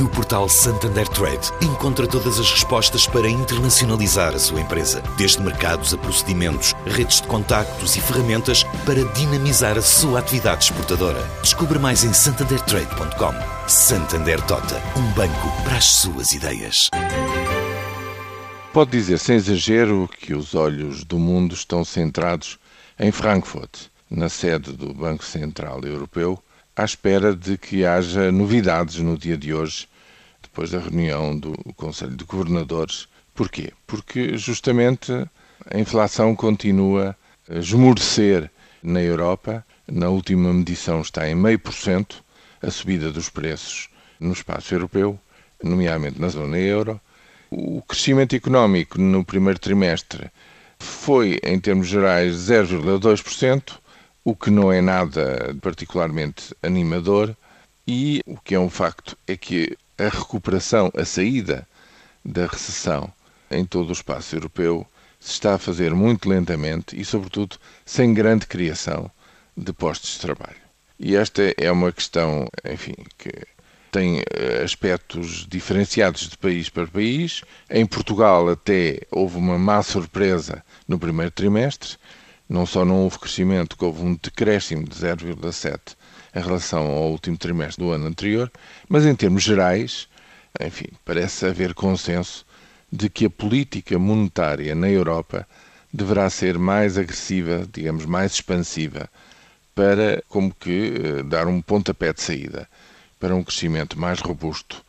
No portal Santander Trade, encontra todas as respostas para internacionalizar a sua empresa, desde mercados a procedimentos, redes de contactos e ferramentas para dinamizar a sua atividade exportadora. Descubra mais em santandertrade.com. Santander Tota, um banco para as suas ideias. Pode dizer sem exagero que os olhos do mundo estão centrados em Frankfurt, na sede do Banco Central Europeu, à espera de que haja novidades no dia de hoje, depois da reunião do Conselho de Governadores. Porquê? Porque justamente a inflação continua a esmorecer na Europa. Na última medição está em meio por cento a subida dos preços no espaço europeu, nomeadamente na zona euro. O crescimento económico no primeiro trimestre foi, em termos gerais, 0,2%, o que não é nada particularmente animador, e o que é um facto é que a recuperação, a saída da recessão em todo o espaço europeu se está a fazer muito lentamente e, sobretudo, sem grande criação de postos de trabalho. E esta é uma questão, enfim, que tem aspectos diferenciados de país para país. Em Portugal, até houve uma má surpresa no primeiro trimestre não só não houve crescimento, que houve um decréscimo de 0,7 em relação ao último trimestre do ano anterior, mas em termos gerais, enfim, parece haver consenso de que a política monetária na Europa deverá ser mais agressiva, digamos, mais expansiva, para como que dar um pontapé de saída para um crescimento mais robusto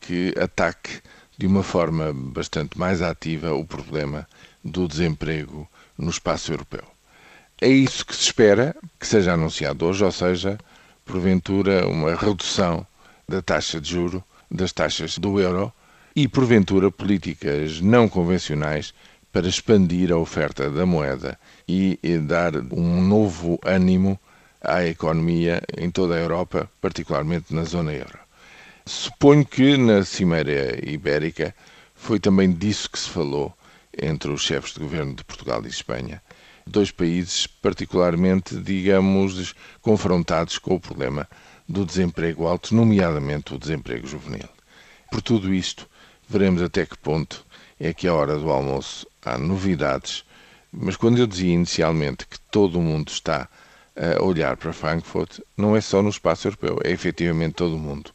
que ataque de uma forma bastante mais ativa o problema do desemprego no espaço europeu. É isso que se espera que seja anunciado hoje, ou seja, porventura, uma redução da taxa de juro, das taxas do euro e, porventura, políticas não convencionais para expandir a oferta da moeda e dar um novo ânimo à economia em toda a Europa, particularmente na zona euro. Suponho que na Cimeira Ibérica foi também disso que se falou entre os chefes de governo de Portugal e Espanha dois países particularmente, digamos, confrontados com o problema do desemprego alto, nomeadamente o desemprego juvenil. Por tudo isto, veremos até que ponto é que a hora do almoço há novidades, mas quando eu dizia inicialmente que todo o mundo está a olhar para Frankfurt, não é só no espaço europeu, é efetivamente todo o mundo,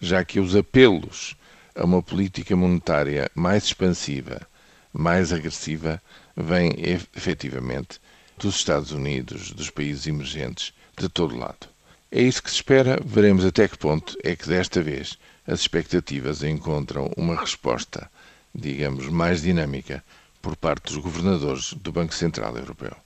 já que os apelos a uma política monetária mais expansiva, mais agressiva, vem efetivamente dos Estados Unidos, dos países emergentes, de todo lado. É isso que se espera, veremos até que ponto é que desta vez as expectativas encontram uma resposta, digamos, mais dinâmica por parte dos governadores do Banco Central Europeu.